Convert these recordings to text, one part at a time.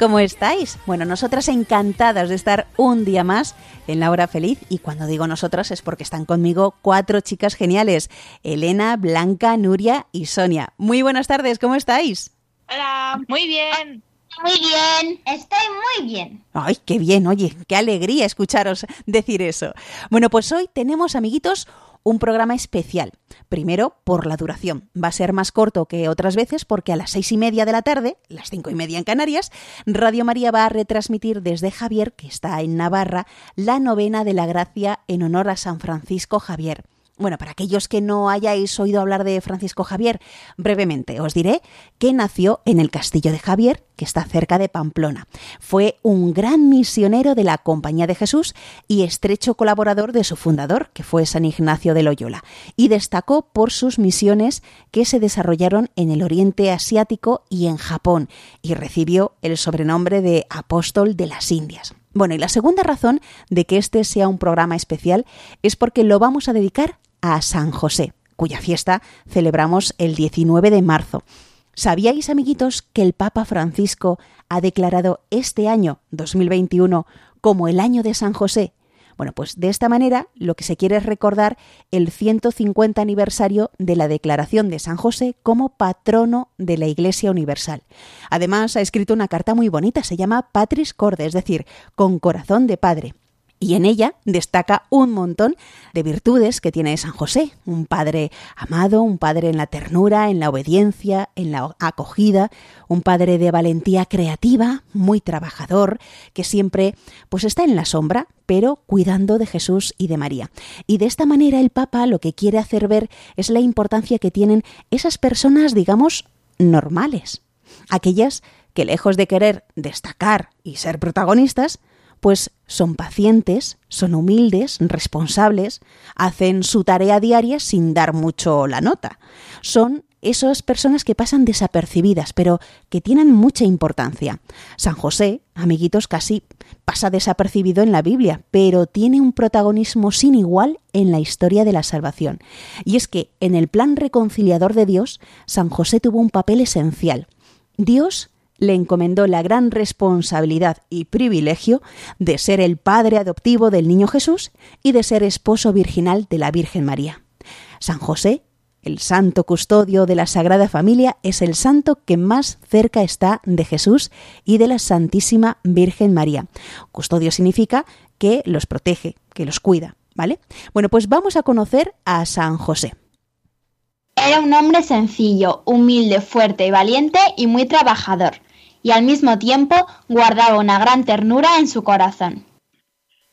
¿cómo estáis? Bueno, nosotras encantadas de estar un día más en la hora feliz y cuando digo nosotras es porque están conmigo cuatro chicas geniales, Elena, Blanca, Nuria y Sonia. Muy buenas tardes, ¿cómo estáis? Hola, muy bien. Muy bien, estoy muy bien. Ay, qué bien, oye, qué alegría escucharos decir eso. Bueno, pues hoy tenemos, amiguitos, un programa especial. Primero, por la duración. Va a ser más corto que otras veces porque a las seis y media de la tarde, las cinco y media en Canarias, Radio María va a retransmitir desde Javier, que está en Navarra, la novena de la gracia en honor a San Francisco Javier. Bueno, para aquellos que no hayáis oído hablar de Francisco Javier, brevemente os diré que nació en el castillo de Javier, que está cerca de Pamplona. Fue un gran misionero de la Compañía de Jesús y estrecho colaborador de su fundador, que fue San Ignacio de Loyola, y destacó por sus misiones que se desarrollaron en el Oriente Asiático y en Japón, y recibió el sobrenombre de Apóstol de las Indias. Bueno, y la segunda razón de que este sea un programa especial es porque lo vamos a dedicar a San José, cuya fiesta celebramos el 19 de marzo. ¿Sabíais, amiguitos, que el Papa Francisco ha declarado este año 2021 como el año de San José? Bueno, pues de esta manera lo que se quiere es recordar el 150 aniversario de la declaración de San José como patrono de la Iglesia Universal. Además, ha escrito una carta muy bonita, se llama Patris Corde, es decir, con corazón de padre y en ella destaca un montón de virtudes que tiene San José, un padre amado, un padre en la ternura, en la obediencia, en la acogida, un padre de valentía creativa, muy trabajador, que siempre pues está en la sombra, pero cuidando de Jesús y de María. Y de esta manera el Papa lo que quiere hacer ver es la importancia que tienen esas personas, digamos, normales, aquellas que lejos de querer destacar y ser protagonistas, pues son pacientes, son humildes, responsables, hacen su tarea diaria sin dar mucho la nota. Son esas personas que pasan desapercibidas, pero que tienen mucha importancia. San José, amiguitos, casi pasa desapercibido en la Biblia, pero tiene un protagonismo sin igual en la historia de la salvación. Y es que en el plan reconciliador de Dios, San José tuvo un papel esencial. Dios le encomendó la gran responsabilidad y privilegio de ser el padre adoptivo del niño Jesús y de ser esposo virginal de la Virgen María. San José, el santo custodio de la Sagrada Familia, es el santo que más cerca está de Jesús y de la Santísima Virgen María. Custodio significa que los protege, que los cuida, ¿vale? Bueno, pues vamos a conocer a San José. Era un hombre sencillo, humilde, fuerte y valiente y muy trabajador y al mismo tiempo guardaba una gran ternura en su corazón.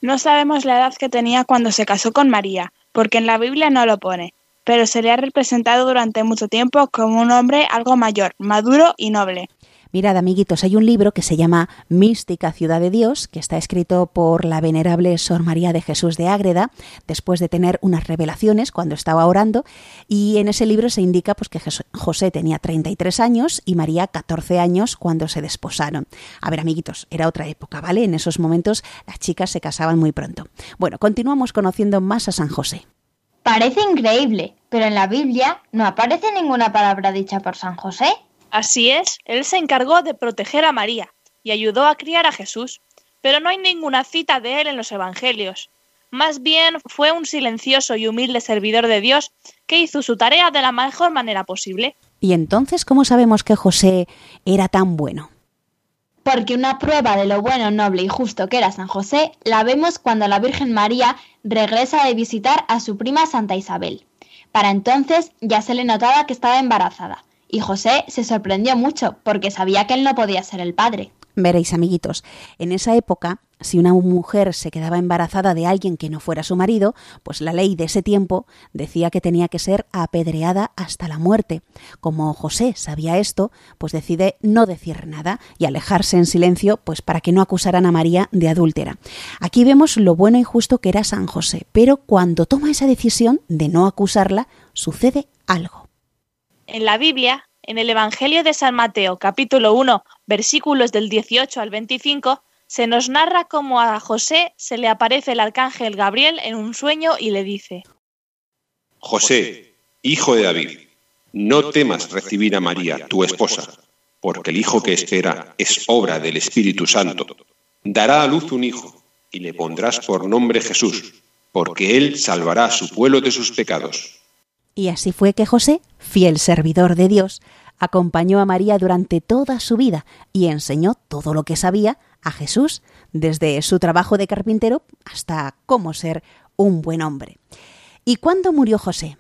No sabemos la edad que tenía cuando se casó con María, porque en la Biblia no lo pone, pero se le ha representado durante mucho tiempo como un hombre algo mayor, maduro y noble. Mirad, amiguitos, hay un libro que se llama Mística Ciudad de Dios, que está escrito por la venerable Sor María de Jesús de Ágreda, después de tener unas revelaciones cuando estaba orando, y en ese libro se indica pues, que José tenía 33 años y María 14 años cuando se desposaron. A ver, amiguitos, era otra época, ¿vale? En esos momentos las chicas se casaban muy pronto. Bueno, continuamos conociendo más a San José. Parece increíble, pero en la Biblia no aparece ninguna palabra dicha por San José. Así es, él se encargó de proteger a María y ayudó a criar a Jesús, pero no hay ninguna cita de él en los Evangelios. Más bien fue un silencioso y humilde servidor de Dios que hizo su tarea de la mejor manera posible. ¿Y entonces cómo sabemos que José era tan bueno? Porque una prueba de lo bueno, noble y justo que era San José la vemos cuando la Virgen María regresa de visitar a su prima Santa Isabel. Para entonces ya se le notaba que estaba embarazada y José se sorprendió mucho porque sabía que él no podía ser el padre. Veréis, amiguitos, en esa época si una mujer se quedaba embarazada de alguien que no fuera su marido, pues la ley de ese tiempo decía que tenía que ser apedreada hasta la muerte. Como José sabía esto, pues decide no decir nada y alejarse en silencio, pues para que no acusaran a María de adúltera. Aquí vemos lo bueno y justo que era San José, pero cuando toma esa decisión de no acusarla, sucede algo. En la Biblia, en el Evangelio de San Mateo, capítulo 1, versículos del 18 al 25, se nos narra cómo a José se le aparece el arcángel Gabriel en un sueño y le dice, José, hijo de David, no temas recibir a María, tu esposa, porque el hijo que espera es obra del Espíritu Santo. Dará a luz un hijo y le pondrás por nombre Jesús, porque él salvará a su pueblo de sus pecados. Y así fue que José, fiel servidor de Dios, acompañó a María durante toda su vida y enseñó todo lo que sabía a Jesús, desde su trabajo de carpintero hasta cómo ser un buen hombre. ¿Y cuándo murió José?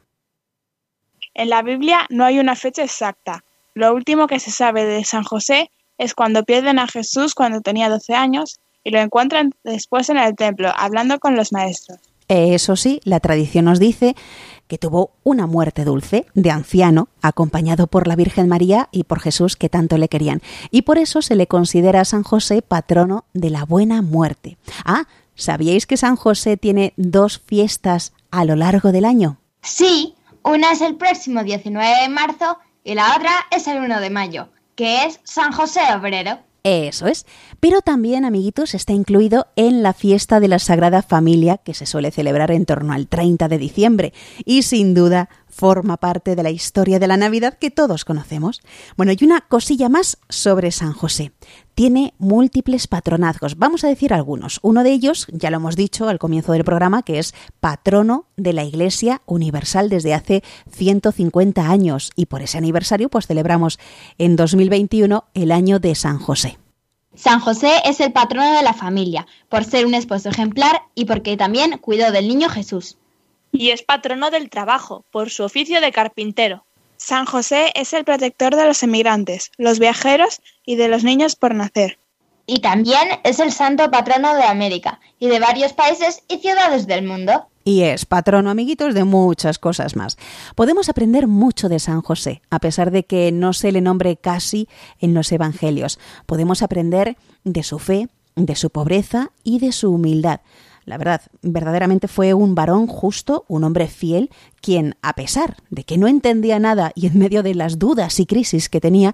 En la Biblia no hay una fecha exacta. Lo último que se sabe de San José es cuando pierden a Jesús cuando tenía 12 años y lo encuentran después en el templo, hablando con los maestros. Eso sí, la tradición nos dice que tuvo una muerte dulce de anciano, acompañado por la Virgen María y por Jesús que tanto le querían. Y por eso se le considera a San José patrono de la buena muerte. Ah, ¿sabíais que San José tiene dos fiestas a lo largo del año? Sí, una es el próximo 19 de marzo y la otra es el 1 de mayo, que es San José Obrero. Eso es. Pero también, amiguitos, está incluido en la fiesta de la Sagrada Familia que se suele celebrar en torno al 30 de diciembre y sin duda forma parte de la historia de la Navidad que todos conocemos. Bueno, y una cosilla más sobre San José. Tiene múltiples patronazgos. Vamos a decir algunos. Uno de ellos, ya lo hemos dicho al comienzo del programa, que es patrono de la Iglesia Universal desde hace 150 años. Y por ese aniversario, pues celebramos en 2021 el año de San José. San José es el patrono de la familia, por ser un esposo ejemplar y porque también cuidó del niño Jesús y es patrono del trabajo por su oficio de carpintero. San José es el protector de los emigrantes, los viajeros y de los niños por nacer. Y también es el santo patrono de América y de varios países y ciudades del mundo. Y es patrono, amiguitos, de muchas cosas más. Podemos aprender mucho de San José, a pesar de que no se le nombre casi en los Evangelios. Podemos aprender de su fe, de su pobreza y de su humildad. La verdad, verdaderamente fue un varón justo, un hombre fiel, quien, a pesar de que no entendía nada y en medio de las dudas y crisis que tenía,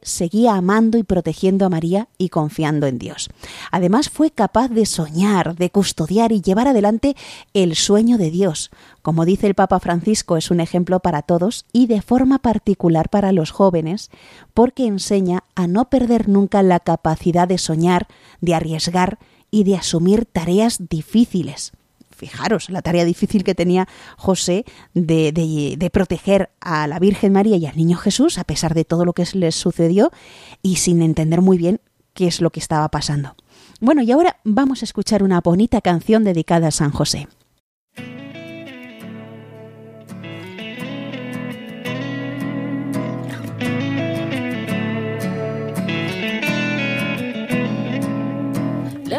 seguía amando y protegiendo a María y confiando en Dios. Además, fue capaz de soñar, de custodiar y llevar adelante el sueño de Dios. Como dice el Papa Francisco, es un ejemplo para todos y de forma particular para los jóvenes, porque enseña a no perder nunca la capacidad de soñar, de arriesgar y de asumir tareas difíciles. Fijaros la tarea difícil que tenía José de, de, proteger a la Virgen María y al Niño Jesús a pesar de todo lo que les sucedió y sin entender muy bien qué es lo que estaba pasando. Bueno, y ahora vamos a escuchar una bonita canción dedicada a San José.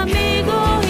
amigo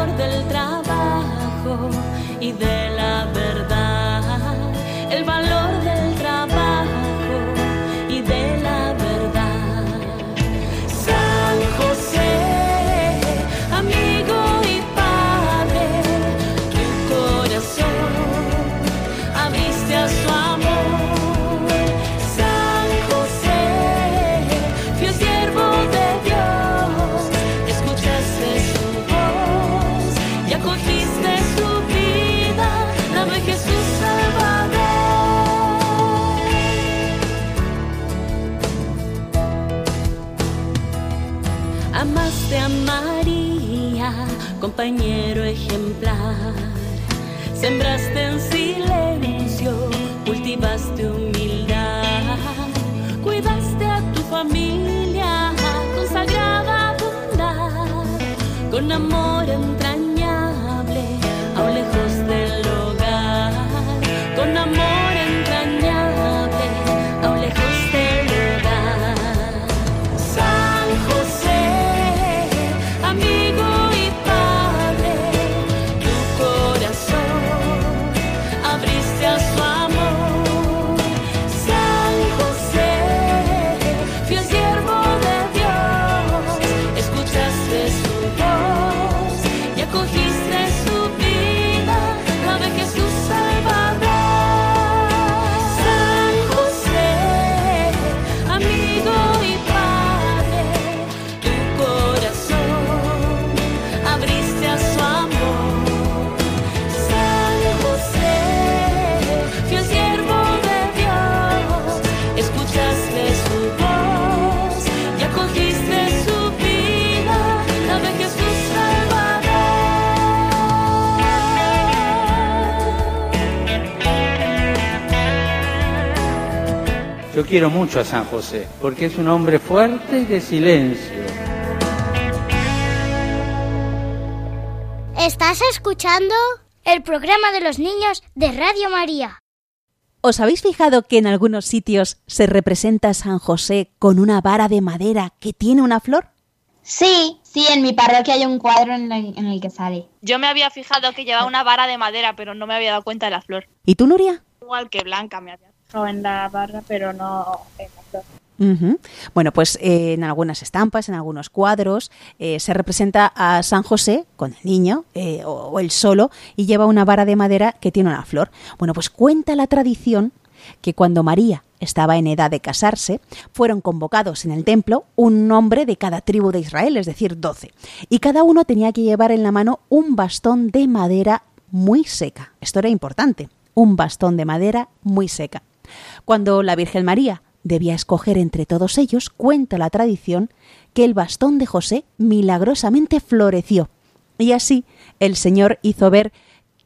y acogiste su vida, dame Jesús Salvador. Amaste a María, compañero ejemplar, sembraste en silencio, cultivaste humildad, cuidaste a tu familia, consagrada bondad, con amor. Yo quiero mucho a San José, porque es un hombre fuerte y de silencio. Estás escuchando el programa de los niños de Radio María. ¿Os habéis fijado que en algunos sitios se representa a San José con una vara de madera que tiene una flor? Sí, sí, en mi parroquia hay un cuadro en el, en el que sale. Yo me había fijado que llevaba una vara de madera, pero no me había dado cuenta de la flor. ¿Y tú, Nuria? Igual que Blanca me había en la barra, pero no en la flor. Bueno, pues eh, en algunas estampas, en algunos cuadros, eh, se representa a San José con el niño eh, o, o él solo y lleva una vara de madera que tiene una flor. Bueno, pues cuenta la tradición que cuando María estaba en edad de casarse, fueron convocados en el templo un hombre de cada tribu de Israel, es decir, doce, y cada uno tenía que llevar en la mano un bastón de madera muy seca. Esto era importante, un bastón de madera muy seca. Cuando la Virgen María debía escoger entre todos ellos, cuenta la tradición que el bastón de José milagrosamente floreció. Y así el Señor hizo ver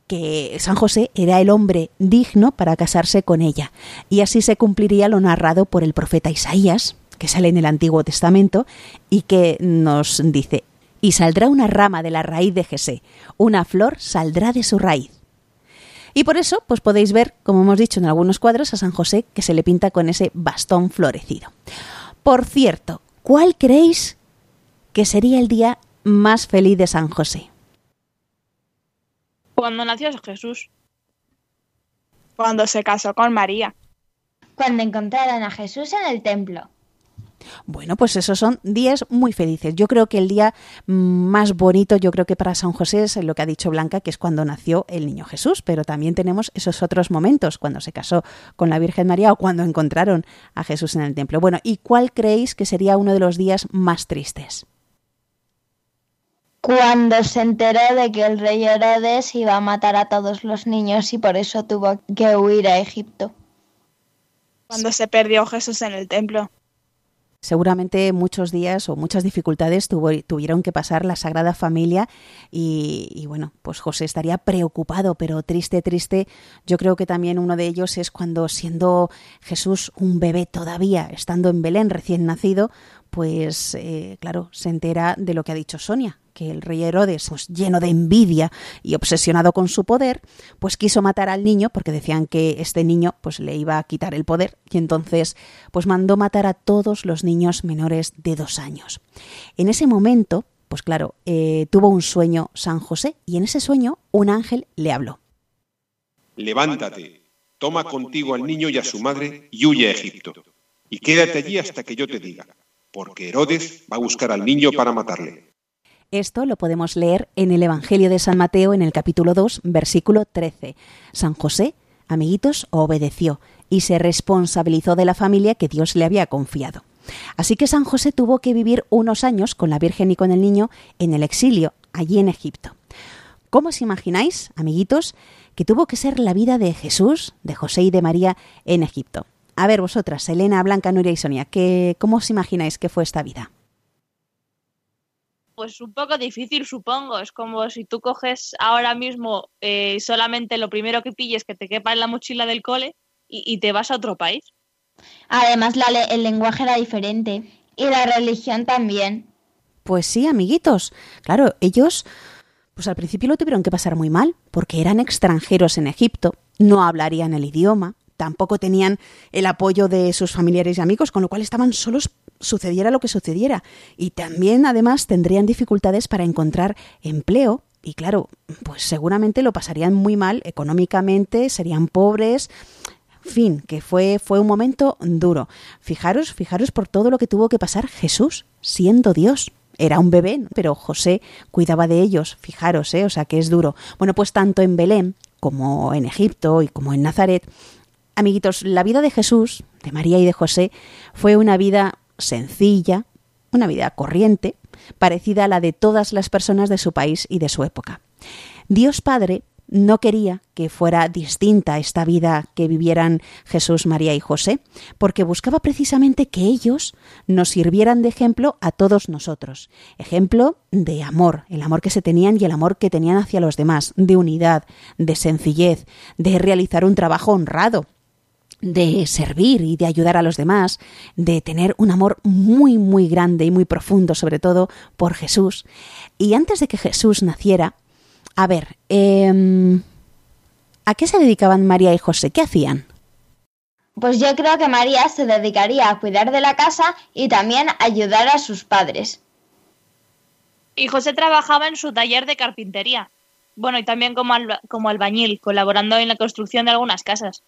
que San José era el hombre digno para casarse con ella. Y así se cumpliría lo narrado por el profeta Isaías, que sale en el Antiguo Testamento, y que nos dice, y saldrá una rama de la raíz de Jesé, una flor saldrá de su raíz. Y por eso, pues podéis ver, como hemos dicho en algunos cuadros, a San José que se le pinta con ese bastón florecido. Por cierto, ¿cuál creéis que sería el día más feliz de San José? Cuando nació Jesús. Cuando se casó con María. Cuando encontraron a Jesús en el templo. Bueno, pues esos son días muy felices. Yo creo que el día más bonito, yo creo que para San José es lo que ha dicho Blanca, que es cuando nació el niño Jesús, pero también tenemos esos otros momentos, cuando se casó con la Virgen María o cuando encontraron a Jesús en el templo. Bueno, ¿y cuál creéis que sería uno de los días más tristes? Cuando se enteró de que el rey Herodes iba a matar a todos los niños y por eso tuvo que huir a Egipto. Cuando se perdió Jesús en el templo. Seguramente muchos días o muchas dificultades tuvo, tuvieron que pasar la Sagrada Familia y, y, bueno, pues José estaría preocupado, pero triste, triste. Yo creo que también uno de ellos es cuando siendo Jesús un bebé todavía, estando en Belén recién nacido, pues eh, claro, se entera de lo que ha dicho Sonia, que el rey Herodes, pues lleno de envidia y obsesionado con su poder, pues quiso matar al niño porque decían que este niño pues le iba a quitar el poder y entonces pues mandó matar a todos los niños menores de dos años. En ese momento, pues claro, eh, tuvo un sueño San José y en ese sueño un ángel le habló. Levántate, toma contigo al niño y a su madre y huye a Egipto, y quédate allí hasta que yo te diga, porque Herodes va a buscar al niño para matarle. Esto lo podemos leer en el Evangelio de San Mateo en el capítulo 2, versículo 13. San José, amiguitos, obedeció y se responsabilizó de la familia que Dios le había confiado. Así que San José tuvo que vivir unos años con la Virgen y con el niño en el exilio, allí en Egipto. ¿Cómo os imagináis, amiguitos, que tuvo que ser la vida de Jesús, de José y de María en Egipto? A ver, vosotras, Elena, Blanca, Nuria y Sonia, ¿qué, ¿cómo os imagináis que fue esta vida? Pues un poco difícil, supongo. Es como si tú coges ahora mismo eh, solamente lo primero que pilles que te quepa en la mochila del cole y, y te vas a otro país. Además, la le- el lenguaje era diferente y la religión también. Pues sí, amiguitos. Claro, ellos, pues al principio lo tuvieron que pasar muy mal, porque eran extranjeros en Egipto, no hablarían el idioma, tampoco tenían el apoyo de sus familiares y amigos, con lo cual estaban solos sucediera lo que sucediera. Y también, además, tendrían dificultades para encontrar empleo. Y claro, pues seguramente lo pasarían muy mal económicamente, serían pobres, fin, que fue, fue un momento duro. Fijaros, fijaros por todo lo que tuvo que pasar Jesús, siendo Dios. Era un bebé, pero José cuidaba de ellos, fijaros, ¿eh? o sea que es duro. Bueno, pues tanto en Belén como en Egipto y como en Nazaret, amiguitos, la vida de Jesús, de María y de José, fue una vida sencilla, una vida corriente, parecida a la de todas las personas de su país y de su época. Dios Padre no quería que fuera distinta esta vida que vivieran Jesús, María y José, porque buscaba precisamente que ellos nos sirvieran de ejemplo a todos nosotros. Ejemplo de amor, el amor que se tenían y el amor que tenían hacia los demás, de unidad, de sencillez, de realizar un trabajo honrado, de servir y de ayudar a los demás, de tener un amor muy, muy grande y muy profundo, sobre todo por Jesús. Y antes de que Jesús naciera, a ver, eh, ¿a qué se dedicaban María y José? ¿Qué hacían? Pues yo creo que María se dedicaría a cuidar de la casa y también a ayudar a sus padres. Y José trabajaba en su taller de carpintería. Bueno, y también como, alba- como albañil, colaborando en la construcción de algunas casas.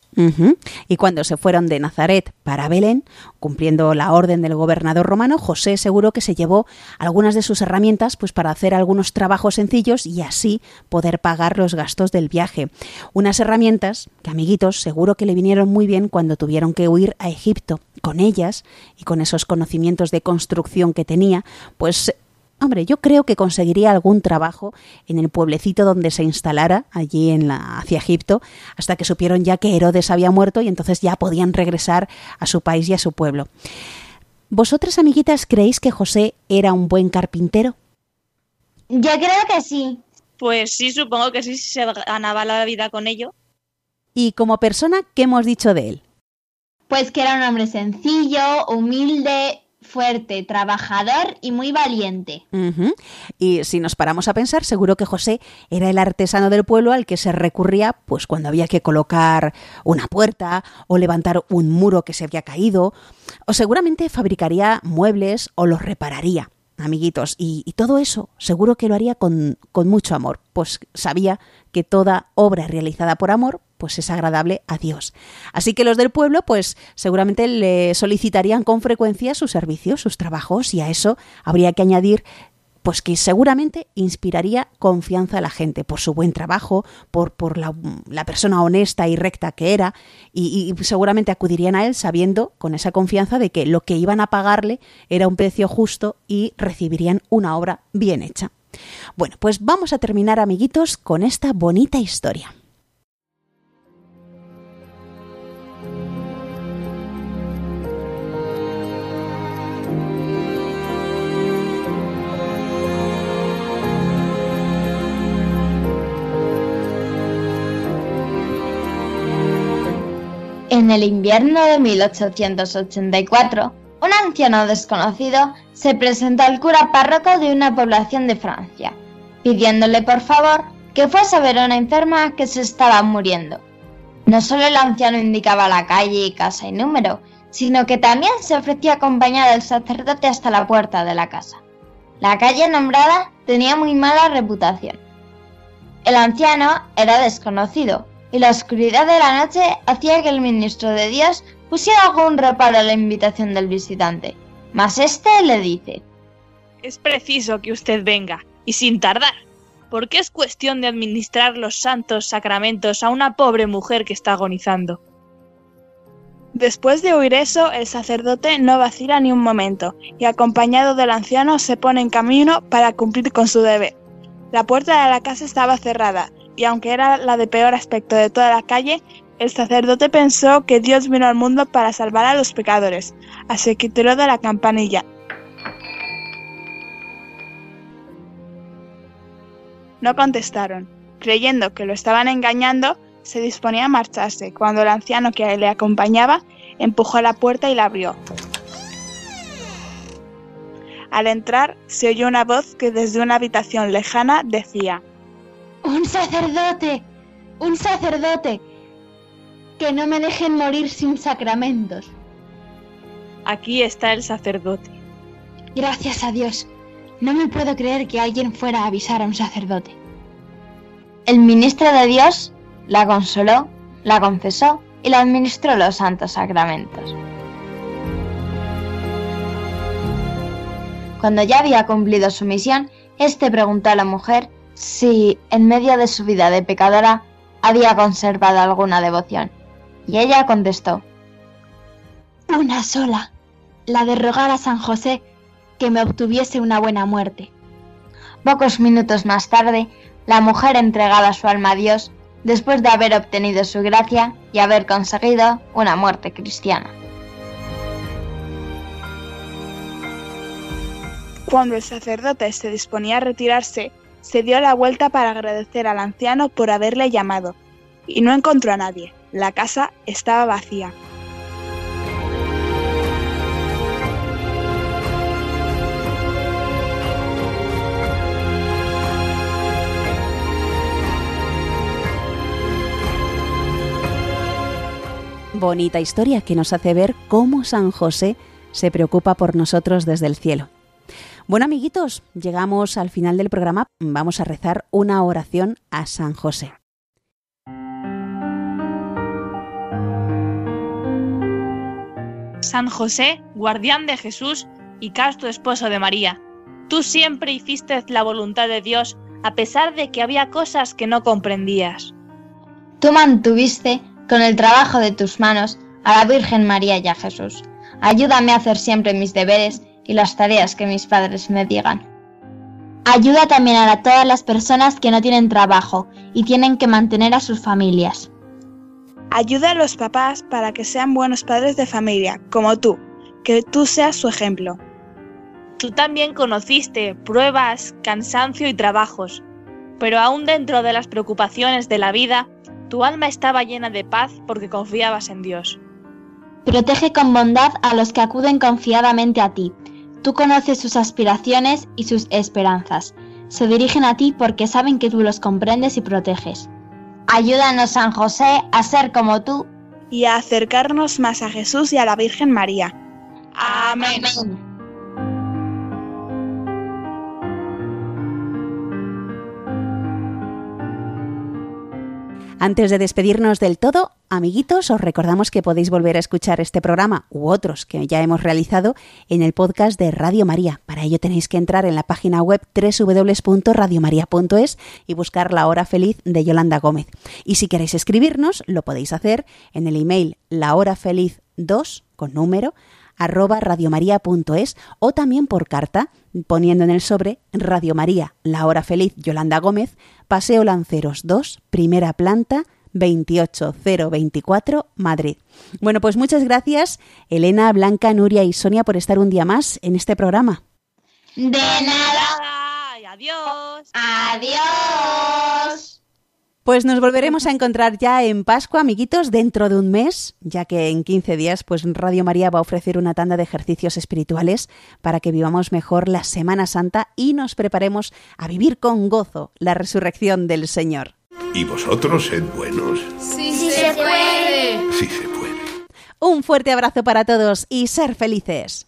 Y cuando se fueron de Nazaret para Belén, cumpliendo la orden del gobernador romano, José seguro que se llevó algunas de sus herramientas pues para hacer algunos trabajos sencillos y así poder pagar los gastos del viaje. Unas herramientas que, amiguitos, seguro que le vinieron muy bien cuando tuvieron que huir a Egipto. Con ellas y con esos conocimientos de construcción que tenía, pues Hombre, yo creo que conseguiría algún trabajo en el pueblecito donde se instalara, allí en la, hacia Egipto, hasta que supieron ya que Herodes había muerto y entonces ya podían regresar a su país y a su pueblo. ¿Vosotras, amiguitas, creéis que José era un buen carpintero? Yo creo que sí. Pues sí, supongo que sí, si se ganaba la vida con ello. Y como persona, ¿qué hemos dicho de él? Pues que era un hombre sencillo, humilde, fuerte, trabajador y muy valiente. Y si nos paramos a pensar, seguro que José era el artesano del pueblo al que se recurría pues cuando había que colocar una puerta o levantar un muro que se había caído, o seguramente fabricaría muebles o los repararía. Amiguitos, y, y todo eso seguro que lo haría con, con mucho amor, pues sabía que toda obra realizada por amor pues es agradable a Dios. Así que los del pueblo pues seguramente le solicitarían con frecuencia sus servicios, sus trabajos y a eso habría que añadir pues que seguramente inspiraría confianza a la gente por su buen trabajo, por, por la, la persona honesta y recta que era, y, y seguramente acudirían a él sabiendo con esa confianza de que lo que iban a pagarle era un precio justo y recibirían una obra bien hecha. Bueno, pues vamos a terminar, amiguitos, con esta bonita historia. En el invierno de 1884, un anciano desconocido se presentó al cura párroco de una población de Francia, pidiéndole por favor que fuese a ver a una enferma que se estaba muriendo. No solo el anciano indicaba la calle, casa y número, sino que también se ofrecía acompañar al sacerdote hasta la puerta de la casa. La calle nombrada tenía muy mala reputación. El anciano era desconocido, y la oscuridad de la noche hacía que el ministro de Dios pusiera algún reparo a la invitación del visitante. Mas este le dice, Es preciso que usted venga, y sin tardar, porque es cuestión de administrar los santos sacramentos a una pobre mujer que está agonizando. Después de oír eso, el sacerdote no vacila ni un momento y acompañado del anciano se pone en camino para cumplir con su deber. La puerta de la casa estaba cerrada y aunque era la de peor aspecto de toda la calle, el sacerdote pensó que Dios vino al mundo para salvar a los pecadores, así que tiró de la campanilla. No contestaron. Creyendo que lo estaban engañando, se disponía a marcharse, cuando el anciano que le acompañaba empujó la puerta y la abrió. Al entrar, se oyó una voz que desde una habitación lejana decía, ¡Un sacerdote! ¡Un sacerdote! Que no me dejen morir sin sacramentos. Aquí está el sacerdote. Gracias a Dios. No me puedo creer que alguien fuera a avisar a un sacerdote. El ministro de Dios la consoló, la confesó y la administró los santos sacramentos. Cuando ya había cumplido su misión, éste preguntó a la mujer si, en medio de su vida de pecadora, había conservado alguna devoción. Y ella contestó, Una sola, la de rogar a San José que me obtuviese una buena muerte. Pocos minutos más tarde, la mujer entregaba su alma a Dios después de haber obtenido su gracia y haber conseguido una muerte cristiana. Cuando el sacerdote se disponía a retirarse, se dio la vuelta para agradecer al anciano por haberle llamado, y no encontró a nadie. La casa estaba vacía. Bonita historia que nos hace ver cómo San José se preocupa por nosotros desde el cielo. Bueno, amiguitos, llegamos al final del programa. Vamos a rezar una oración a San José. San José, guardián de Jesús y casto esposo de María, tú siempre hiciste la voluntad de Dios a pesar de que había cosas que no comprendías. Tú mantuviste con el trabajo de tus manos a la Virgen María y a Jesús. Ayúdame a hacer siempre mis deberes y las tareas que mis padres me digan. Ayuda también a todas las personas que no tienen trabajo y tienen que mantener a sus familias. Ayuda a los papás para que sean buenos padres de familia, como tú, que tú seas su ejemplo. Tú también conociste pruebas, cansancio y trabajos, pero aún dentro de las preocupaciones de la vida, tu alma estaba llena de paz porque confiabas en Dios. Protege con bondad a los que acuden confiadamente a ti. Tú conoces sus aspiraciones y sus esperanzas. Se dirigen a ti porque saben que tú los comprendes y proteges. Ayúdanos, San José, a ser como tú. Y a acercarnos más a Jesús y a la Virgen María. Amén. Antes de despedirnos del todo, amiguitos, os recordamos que podéis volver a escuchar este programa u otros que ya hemos realizado en el podcast de Radio María. Para ello tenéis que entrar en la página web www.radiomaria.es y buscar La Hora Feliz de Yolanda Gómez. Y si queréis escribirnos, lo podéis hacer en el email lahorafeliz2 con número arroba radiomaria.es o también por carta poniendo en el sobre Radio María, La Hora Feliz Yolanda Gómez, Paseo Lanceros 2, primera planta, 28024, Madrid. Bueno, pues muchas gracias, Elena, Blanca, Nuria y Sonia, por estar un día más en este programa. De nada. Adiós. Adiós. Pues nos volveremos a encontrar ya en Pascua, amiguitos, dentro de un mes, ya que en 15 días pues Radio María va a ofrecer una tanda de ejercicios espirituales para que vivamos mejor la Semana Santa y nos preparemos a vivir con gozo la resurrección del Señor. Y vosotros sed buenos. Sí, se puede. Sí se puede. Un fuerte abrazo para todos y ser felices.